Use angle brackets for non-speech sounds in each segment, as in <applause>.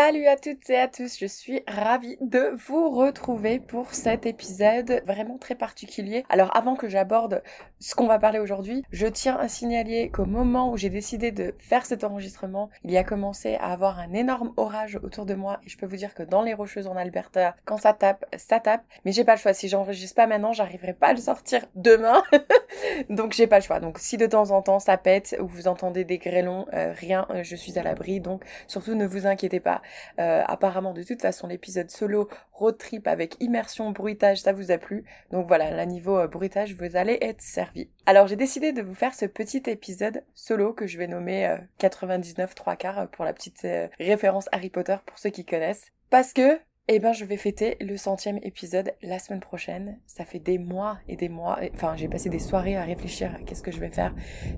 Salut à toutes et à tous, je suis ravie de vous retrouver pour cet épisode vraiment très particulier. Alors avant que j'aborde ce qu'on va parler aujourd'hui, je tiens à signaler qu'au moment où j'ai décidé de faire cet enregistrement, il y a commencé à avoir un énorme orage autour de moi et je peux vous dire que dans les rocheuses en Alberta, quand ça tape, ça tape. Mais j'ai pas le choix, si j'enregistre pas maintenant, j'arriverai pas à le sortir demain. <laughs> donc j'ai pas le choix. Donc si de temps en temps ça pète ou vous entendez des grêlons, euh, rien, euh, je suis à l'abri. Donc surtout ne vous inquiétez pas. Euh, apparemment, de toute façon, l'épisode solo road trip avec immersion, bruitage, ça vous a plu. Donc voilà, là niveau euh, bruitage, vous allez être servi. Alors j'ai décidé de vous faire ce petit épisode solo que je vais nommer 99 euh, 3 quarts pour la petite référence Harry Potter pour ceux qui connaissent. Parce que eh ben, je vais fêter le centième épisode la semaine prochaine. Ça fait des mois et des mois. Enfin, j'ai passé des soirées à réfléchir à qu'est-ce que je vais faire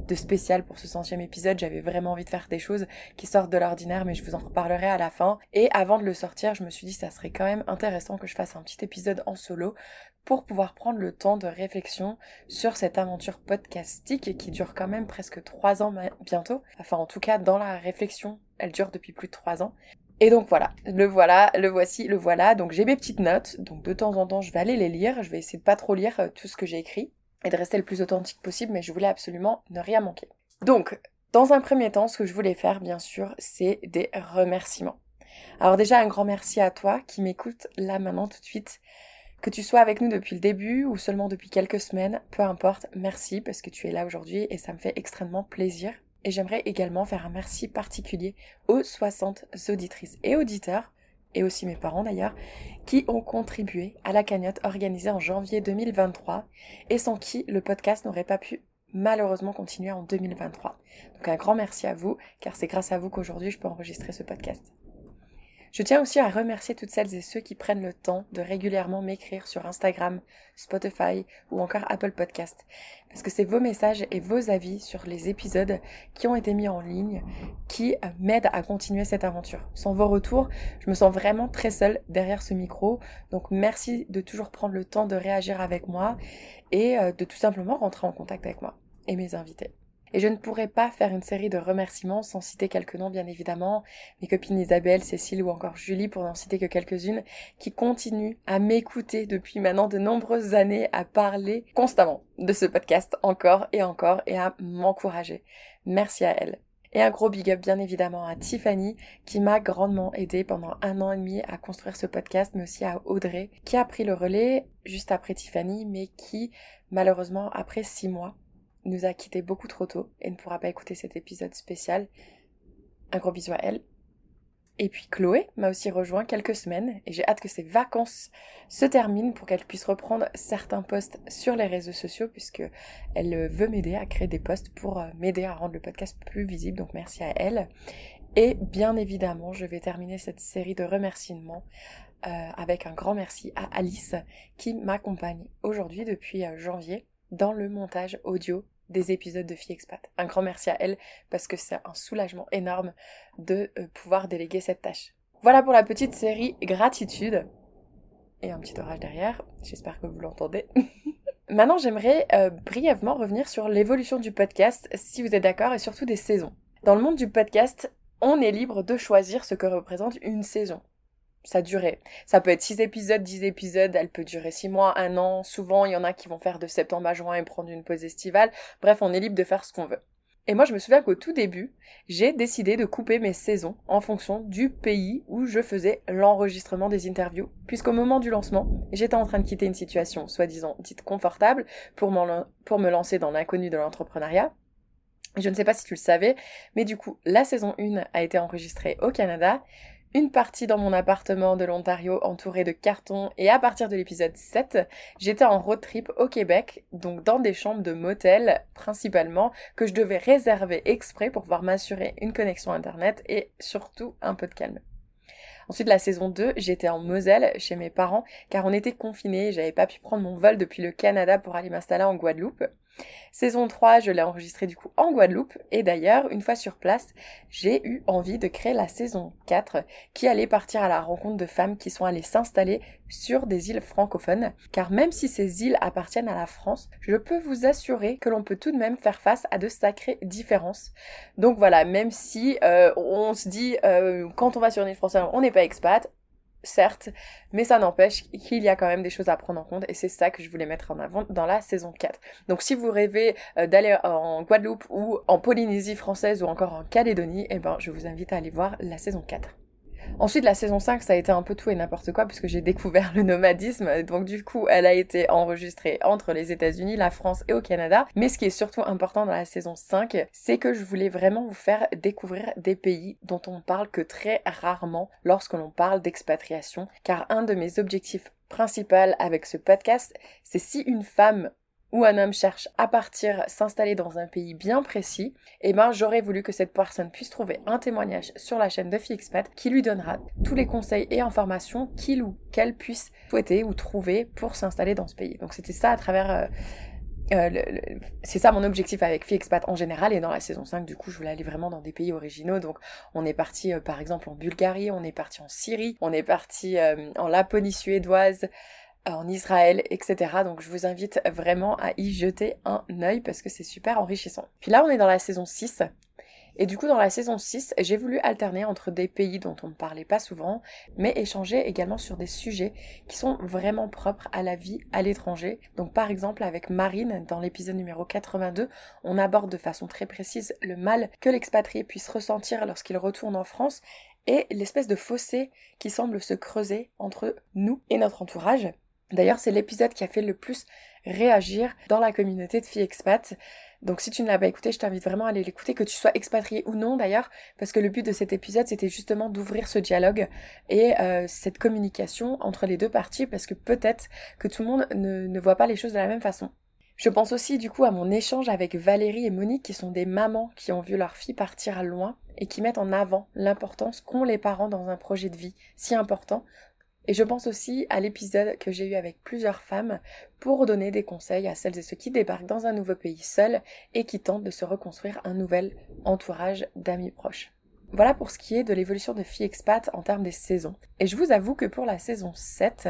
de spécial pour ce centième épisode. J'avais vraiment envie de faire des choses qui sortent de l'ordinaire, mais je vous en reparlerai à la fin. Et avant de le sortir, je me suis dit ça serait quand même intéressant que je fasse un petit épisode en solo pour pouvoir prendre le temps de réflexion sur cette aventure podcastique qui dure quand même presque trois ans bientôt. Enfin, en tout cas, dans la réflexion, elle dure depuis plus de trois ans. Et donc voilà, le voilà, le voici, le voilà. Donc j'ai mes petites notes, donc de temps en temps je vais aller les lire, je vais essayer de pas trop lire euh, tout ce que j'ai écrit et de rester le plus authentique possible, mais je voulais absolument ne rien manquer. Donc, dans un premier temps, ce que je voulais faire, bien sûr, c'est des remerciements. Alors déjà, un grand merci à toi qui m'écoute là maintenant tout de suite. Que tu sois avec nous depuis le début ou seulement depuis quelques semaines, peu importe, merci parce que tu es là aujourd'hui et ça me fait extrêmement plaisir. Et j'aimerais également faire un merci particulier aux 60 auditrices et auditeurs, et aussi mes parents d'ailleurs, qui ont contribué à la cagnotte organisée en janvier 2023 et sans qui le podcast n'aurait pas pu malheureusement continuer en 2023. Donc un grand merci à vous, car c'est grâce à vous qu'aujourd'hui je peux enregistrer ce podcast. Je tiens aussi à remercier toutes celles et ceux qui prennent le temps de régulièrement m'écrire sur Instagram, Spotify ou encore Apple Podcast. Parce que c'est vos messages et vos avis sur les épisodes qui ont été mis en ligne qui euh, m'aident à continuer cette aventure. Sans vos retours, je me sens vraiment très seule derrière ce micro. Donc merci de toujours prendre le temps de réagir avec moi et euh, de tout simplement rentrer en contact avec moi et mes invités. Et je ne pourrais pas faire une série de remerciements sans citer quelques noms, bien évidemment. Mes copines Isabelle, Cécile ou encore Julie, pour n'en citer que quelques-unes, qui continuent à m'écouter depuis maintenant de nombreuses années, à parler constamment de ce podcast encore et encore et à m'encourager. Merci à elles. Et un gros big up bien évidemment à Tiffany qui m'a grandement aidé pendant un an et demi à construire ce podcast, mais aussi à Audrey qui a pris le relais juste après Tiffany, mais qui malheureusement après six mois nous a quitté beaucoup trop tôt et ne pourra pas écouter cet épisode spécial. Un gros bisou à elle. Et puis Chloé m'a aussi rejoint quelques semaines et j'ai hâte que ses vacances se terminent pour qu'elle puisse reprendre certains posts sur les réseaux sociaux puisque elle veut m'aider à créer des posts pour euh, m'aider à rendre le podcast plus visible. Donc merci à elle. Et bien évidemment, je vais terminer cette série de remerciements euh, avec un grand merci à Alice qui m'accompagne aujourd'hui depuis euh, janvier dans le montage audio des épisodes de Fille Expat. Un grand merci à elle parce que c'est un soulagement énorme de euh, pouvoir déléguer cette tâche. Voilà pour la petite série gratitude. Et un petit orage derrière, j'espère que vous l'entendez. <laughs> Maintenant, j'aimerais euh, brièvement revenir sur l'évolution du podcast, si vous êtes d'accord, et surtout des saisons. Dans le monde du podcast, on est libre de choisir ce que représente une saison sa durée. Ça peut être 6 épisodes, 10 épisodes, elle peut durer 6 mois, 1 an. Souvent, il y en a qui vont faire de septembre à juin et prendre une pause estivale. Bref, on est libre de faire ce qu'on veut. Et moi, je me souviens qu'au tout début, j'ai décidé de couper mes saisons en fonction du pays où je faisais l'enregistrement des interviews, puisqu'au moment du lancement, j'étais en train de quitter une situation soi-disant dite confortable pour, pour me lancer dans l'inconnu de l'entrepreneuriat. Je ne sais pas si tu le savais, mais du coup, la saison 1 a été enregistrée au Canada, une partie dans mon appartement de l'Ontario entouré de cartons et à partir de l'épisode 7, j'étais en road trip au Québec, donc dans des chambres de motel principalement que je devais réserver exprès pour pouvoir m'assurer une connexion internet et surtout un peu de calme. Ensuite, la saison 2, j'étais en Moselle chez mes parents car on était confinés, j'avais pas pu prendre mon vol depuis le Canada pour aller m'installer en Guadeloupe. Saison 3, je l'ai enregistrée du coup en Guadeloupe et d'ailleurs, une fois sur place, j'ai eu envie de créer la saison 4 qui allait partir à la rencontre de femmes qui sont allées s'installer sur des îles francophones. Car même si ces îles appartiennent à la France, je peux vous assurer que l'on peut tout de même faire face à de sacrées différences. Donc voilà, même si euh, on se dit euh, quand on va sur une île française, on n'est pas expat, certes, mais ça n'empêche qu'il y a quand même des choses à prendre en compte et c'est ça que je voulais mettre en avant dans la saison 4. Donc si vous rêvez euh, d'aller en Guadeloupe ou en Polynésie française ou encore en Calédonie, eh ben je vous invite à aller voir la saison 4. Ensuite, la saison 5, ça a été un peu tout et n'importe quoi puisque j'ai découvert le nomadisme. Donc du coup, elle a été enregistrée entre les États-Unis, la France et au Canada. Mais ce qui est surtout important dans la saison 5, c'est que je voulais vraiment vous faire découvrir des pays dont on parle que très rarement lorsque l'on parle d'expatriation. Car un de mes objectifs principaux avec ce podcast, c'est si une femme où un homme cherche à partir, s'installer dans un pays bien précis, eh ben j'aurais voulu que cette personne puisse trouver un témoignage sur la chaîne de Fixpat qui lui donnera tous les conseils et informations qu'il ou qu'elle puisse souhaiter ou trouver pour s'installer dans ce pays. Donc c'était ça à travers euh, euh, c'est ça mon objectif avec Fixpat en général et dans la saison 5 du coup je voulais aller vraiment dans des pays originaux donc on est parti euh, par exemple en Bulgarie, on est parti en Syrie, on est parti en Laponie suédoise, en Israël, etc. Donc je vous invite vraiment à y jeter un œil parce que c'est super enrichissant. Puis là on est dans la saison 6. Et du coup dans la saison 6, j'ai voulu alterner entre des pays dont on ne parlait pas souvent, mais échanger également sur des sujets qui sont vraiment propres à la vie à l'étranger. Donc par exemple avec Marine, dans l'épisode numéro 82, on aborde de façon très précise le mal que l'expatrié puisse ressentir lorsqu'il retourne en France et l'espèce de fossé qui semble se creuser entre nous et notre entourage. D'ailleurs, c'est l'épisode qui a fait le plus réagir dans la communauté de filles expat. Donc si tu ne l'as pas écouté, je t'invite vraiment à aller l'écouter, que tu sois expatrié ou non d'ailleurs, parce que le but de cet épisode, c'était justement d'ouvrir ce dialogue et euh, cette communication entre les deux parties, parce que peut-être que tout le monde ne, ne voit pas les choses de la même façon. Je pense aussi du coup à mon échange avec Valérie et Monique, qui sont des mamans qui ont vu leur fille partir loin et qui mettent en avant l'importance qu'ont les parents dans un projet de vie si important et je pense aussi à l'épisode que j'ai eu avec plusieurs femmes pour donner des conseils à celles et ceux qui débarquent dans un nouveau pays seuls et qui tentent de se reconstruire un nouvel entourage d'amis proches. Voilà pour ce qui est de l'évolution de Fille Expat en termes des saisons. Et je vous avoue que pour la saison 7,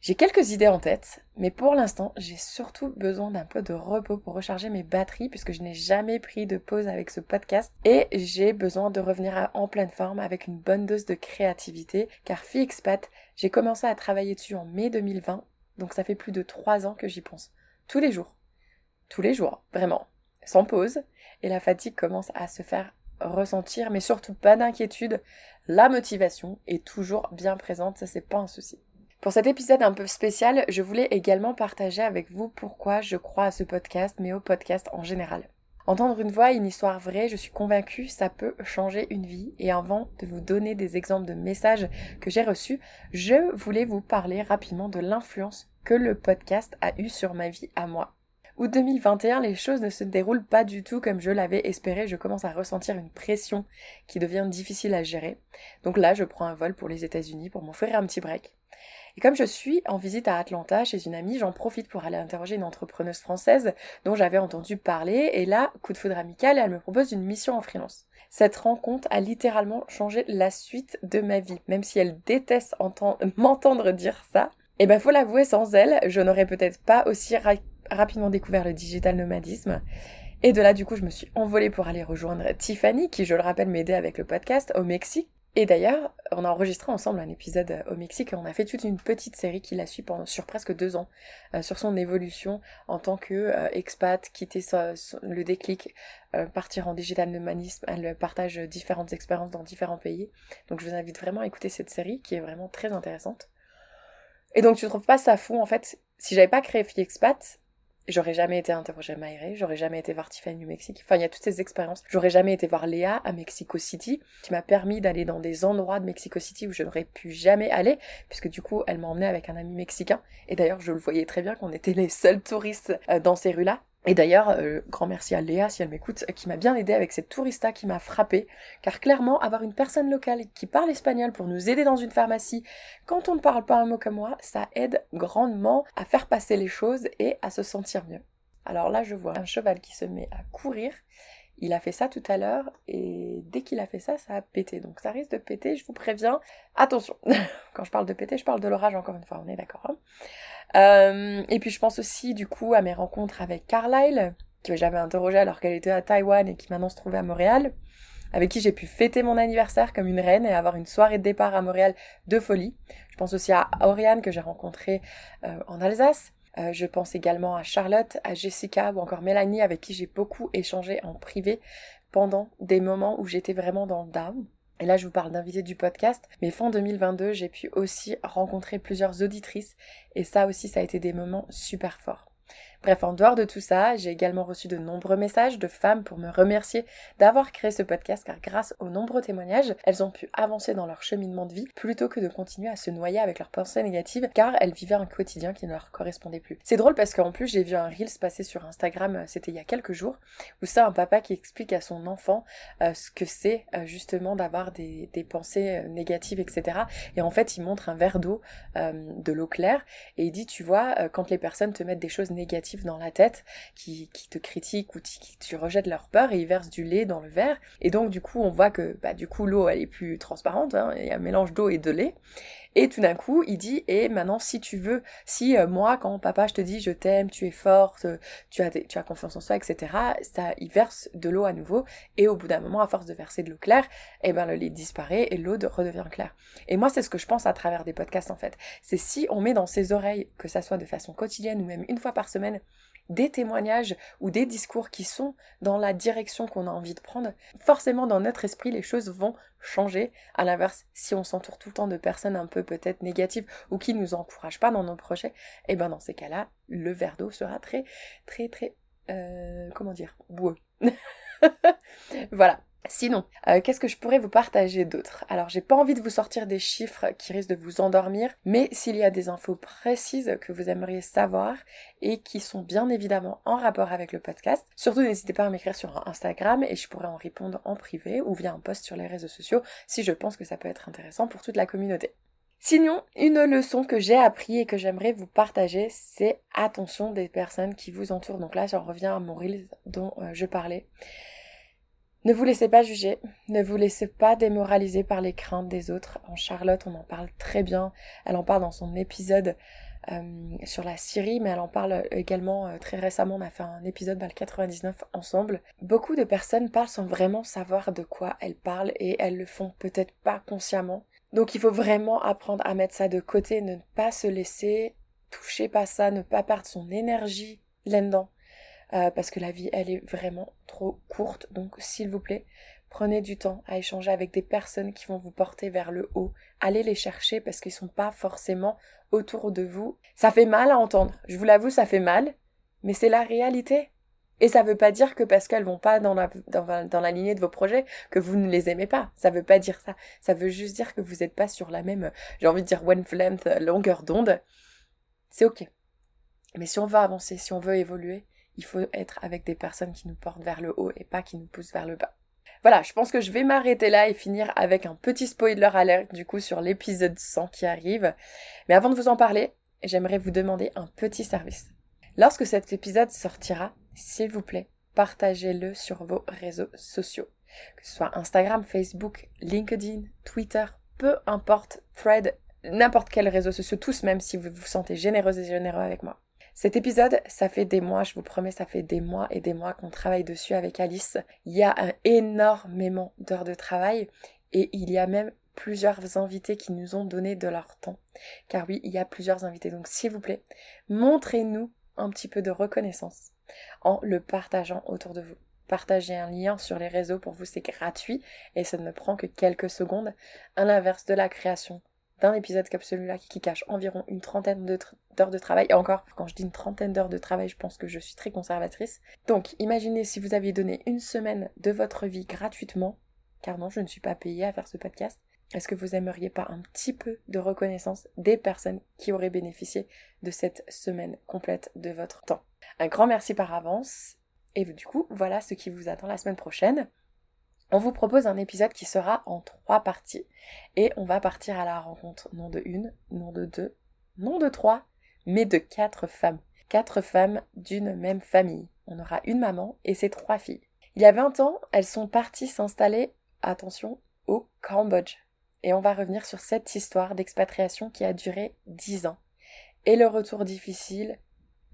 j'ai quelques idées en tête, mais pour l'instant, j'ai surtout besoin d'un peu de repos pour recharger mes batteries puisque je n'ai jamais pris de pause avec ce podcast et j'ai besoin de revenir en pleine forme avec une bonne dose de créativité car Fixpat, j'ai commencé à travailler dessus en mai 2020, donc ça fait plus de trois ans que j'y pense. Tous les jours. Tous les jours, vraiment. Sans pause. Et la fatigue commence à se faire ressentir, mais surtout pas d'inquiétude. La motivation est toujours bien présente, ça c'est pas un souci. Pour cet épisode un peu spécial, je voulais également partager avec vous pourquoi je crois à ce podcast, mais au podcast en général. Entendre une voix, une histoire vraie, je suis convaincue, ça peut changer une vie. Et avant de vous donner des exemples de messages que j'ai reçus, je voulais vous parler rapidement de l'influence que le podcast a eu sur ma vie à moi. Août 2021, les choses ne se déroulent pas du tout comme je l'avais espéré. Je commence à ressentir une pression qui devient difficile à gérer. Donc là, je prends un vol pour les États-Unis pour m'offrir un petit break. Et comme je suis en visite à Atlanta chez une amie, j'en profite pour aller interroger une entrepreneuse française dont j'avais entendu parler. Et là, coup de foudre amical, elle me propose une mission en freelance. Cette rencontre a littéralement changé la suite de ma vie, même si elle déteste <laughs> m'entendre dire ça. Et eh ben faut l'avouer, sans elle, je n'aurais peut-être pas aussi rapidement découvert le digital nomadisme. Et de là, du coup, je me suis envolée pour aller rejoindre Tiffany, qui, je le rappelle, m'aidait avec le podcast au Mexique. Et d'ailleurs, on a enregistré ensemble un épisode euh, au Mexique et on a fait toute une petite série qui la suit pendant, sur presque deux ans, euh, sur son évolution en tant que euh, expat, quitter le déclic, partir en digital nomadisme. Elle partage différentes expériences dans différents pays. Donc je vous invite vraiment à écouter cette série qui est vraiment très intéressante. Et donc tu trouves pas ça fou en fait? Si j'avais pas créé Fille Expat, J'aurais jamais été interrogée à j'aurais jamais été voir Tiffany au Mexique. Enfin, il y a toutes ces expériences. J'aurais jamais été voir Léa à Mexico City, qui m'a permis d'aller dans des endroits de Mexico City où je n'aurais pu jamais aller, puisque du coup, elle m'a emmené avec un ami mexicain. Et d'ailleurs, je le voyais très bien qu'on était les seuls touristes euh, dans ces rues-là. Et d'ailleurs, euh, grand merci à Léa si elle m'écoute, qui m'a bien aidé avec cette tourista qui m'a frappé, car clairement, avoir une personne locale qui parle espagnol pour nous aider dans une pharmacie, quand on ne parle pas un mot comme moi, ça aide grandement à faire passer les choses et à se sentir mieux. Alors là, je vois un cheval qui se met à courir. Il a fait ça tout à l'heure et dès qu'il a fait ça, ça a pété. Donc ça risque de péter, je vous préviens. Attention, <laughs> quand je parle de péter, je parle de l'orage encore une fois, on est d'accord. Hein euh, et puis je pense aussi du coup à mes rencontres avec Carlyle, que j'avais interrogé alors qu'elle était à Taïwan et qui maintenant se trouvait à Montréal, avec qui j'ai pu fêter mon anniversaire comme une reine et avoir une soirée de départ à Montréal de folie. Je pense aussi à Oriane que j'ai rencontrée euh, en Alsace. Euh, je pense également à Charlotte, à Jessica ou encore Mélanie avec qui j'ai beaucoup échangé en privé pendant des moments où j'étais vraiment dans le down. Et là, je vous parle d'invités du podcast, mais fin 2022, j'ai pu aussi rencontrer plusieurs auditrices, et ça aussi, ça a été des moments super forts. Bref, en dehors de tout ça, j'ai également reçu de nombreux messages de femmes pour me remercier d'avoir créé ce podcast car grâce aux nombreux témoignages, elles ont pu avancer dans leur cheminement de vie plutôt que de continuer à se noyer avec leurs pensées négatives car elles vivaient un quotidien qui ne leur correspondait plus. C'est drôle parce qu'en plus j'ai vu un reel se passer sur Instagram, euh, c'était il y a quelques jours, où c'est un papa qui explique à son enfant euh, ce que c'est euh, justement d'avoir des, pensées négatives, etc. Et en fait il montre un verre d'eau, de l'eau claire, et il dit tu vois, quand les personnes te mettent des choses négatives, dans la tête qui, te critiquent ou qui, tu rejettes leur peur et ils versent du lait dans le verre. Et donc du coup on voit que bah, du coup l'eau elle est plus transparente, hein, il y a un mélange d'eau et de lait. Et tout d'un coup, il dit, et maintenant, si tu veux, si euh, moi, quand papa, je te dis, je t'aime, tu es forte, tu as, tu as confiance en soi, etc., ça, il verse de l'eau à nouveau, et au bout d'un moment, à force de verser de l'eau claire, eh ben, le lait disparaît et l'eau redevient claire. Et moi, c'est ce que je pense à travers des podcasts, en fait. C'est si on met dans ses oreilles, que ça soit de façon quotidienne ou même une fois par semaine, des témoignages ou des discours qui sont dans la direction qu'on a envie de prendre, forcément dans notre esprit les choses vont changer. À l'inverse, si on s'entoure tout le temps de personnes un peu peut-être négatives ou qui nous encouragent pas dans nos projets, et eh ben dans ces cas-là, le verre d'eau sera très très très euh, comment dire boueux. <laughs> voilà. Sinon, euh, qu'est-ce que je pourrais vous partager d'autre? Alors, j'ai pas envie de vous sortir des chiffres qui risquent de vous endormir, mais s'il y a des infos précises que vous aimeriez savoir et qui sont bien évidemment en rapport avec le podcast, surtout n'hésitez pas à m'écrire sur Instagram et je pourrais en répondre en privé ou via un post sur les réseaux sociaux si je pense que ça peut être intéressant pour toute la communauté. Sinon, une leçon que j'ai appris et que j'aimerais vous partager, c'est attention des personnes qui vous entourent. Donc là, j'en reviens à mon reel dont euh, je parlais. Ne vous laissez pas juger, ne vous laissez pas démoraliser par les craintes des autres. En Charlotte, on en parle très bien. Elle en parle dans son épisode euh, sur la Syrie, mais elle en parle également euh, très récemment. On a fait un épisode dans le 99 ensemble. Beaucoup de personnes parlent sans vraiment savoir de quoi elles parlent et elles le font peut-être pas consciemment. Donc il faut vraiment apprendre à mettre ça de côté, ne pas se laisser toucher par ça, ne pas perdre son énergie là-dedans. Euh, parce que la vie, elle est vraiment trop courte. Donc, s'il vous plaît, prenez du temps à échanger avec des personnes qui vont vous porter vers le haut. Allez les chercher parce qu'ils sont pas forcément autour de vous. Ça fait mal à entendre. Je vous l'avoue, ça fait mal. Mais c'est la réalité. Et ça veut pas dire que parce qu'elles vont pas dans la, dans, lignée de vos projets, que vous ne les aimez pas. Ça veut pas dire ça. Ça veut juste dire que vous n'êtes pas sur la même, j'ai envie de dire one-length, longueur d'onde. C'est ok. Mais si on veut avancer, si on veut évoluer, il faut être avec des personnes qui nous portent vers le haut et pas qui nous poussent vers le bas. Voilà, je pense que je vais m'arrêter là et finir avec un petit spoiler alert du coup sur l'épisode 100 qui arrive. Mais avant de vous en parler, j'aimerais vous demander un petit service. Lorsque cet épisode sortira, s'il vous plaît, partagez-le sur vos réseaux sociaux. Que ce soit Instagram, Facebook, LinkedIn, Twitter, peu importe, Thread, n'importe quel réseau social, tous même si vous vous sentez généreuse et généreux avec moi. Cet épisode, ça fait des mois, je vous promets, ça fait des mois et des mois qu'on travaille dessus avec Alice. Il y a énormément d'heures de travail et il y a même plusieurs invités qui nous ont donné de leur temps. Car oui, il y a plusieurs invités. Donc s'il vous plaît, montrez-nous un petit peu de reconnaissance en le partageant autour de vous. Partagez un lien sur les réseaux pour vous, c'est gratuit et ça ne prend que quelques secondes. À l'inverse de la création d'un épisode comme celui-là qui cache environ une trentaine d'heures de travail. Et encore, quand je dis une trentaine d'heures de travail, je pense que je suis très conservatrice. Donc, imaginez si vous aviez donné une semaine de votre vie gratuitement, car non, je ne suis pas payée à faire ce podcast. Est-ce que vous aimeriez pas un petit peu de reconnaissance des personnes qui auraient bénéficié de cette semaine complète de votre temps? Un grand merci par avance. Et du coup, voilà ce qui vous attend la semaine prochaine on vous propose un épisode qui sera en trois parties. Et on va partir à la rencontre non de une, non de deux, non de trois, mais de quatre femmes. Quatre femmes d'une même famille. On aura une maman et ses trois filles. Il y a 20 ans, elles sont parties s'installer, attention, au Cambodge. Et on va revenir sur cette histoire d'expatriation qui a duré 10 ans. Et le retour difficile,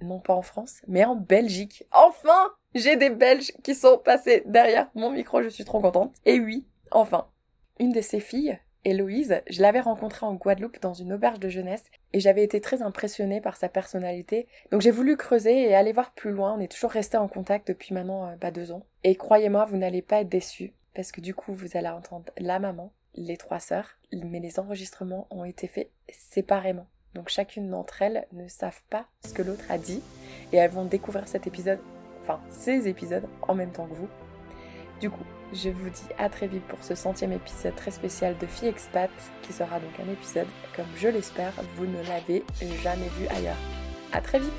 non pas en France, mais en Belgique. Enfin j'ai des Belges qui sont passés derrière mon micro, je suis trop contente. Et oui, enfin, une de ces filles, Héloïse, je l'avais rencontrée en Guadeloupe dans une auberge de jeunesse et j'avais été très impressionnée par sa personnalité. Donc j'ai voulu creuser et aller voir plus loin. On est toujours resté en contact depuis maintenant euh, bah, deux ans. Et croyez-moi, vous n'allez pas être déçus parce que du coup, vous allez entendre la maman, les trois sœurs, mais les enregistrements ont été faits séparément. Donc chacune d'entre elles ne savent pas ce que l'autre a dit et elles vont découvrir cet épisode enfin ces épisodes en même temps que vous. Du coup, je vous dis à très vite pour ce centième épisode très spécial de Fille Expat, qui sera donc un épisode, comme je l'espère, vous ne l'avez jamais vu ailleurs. À très vite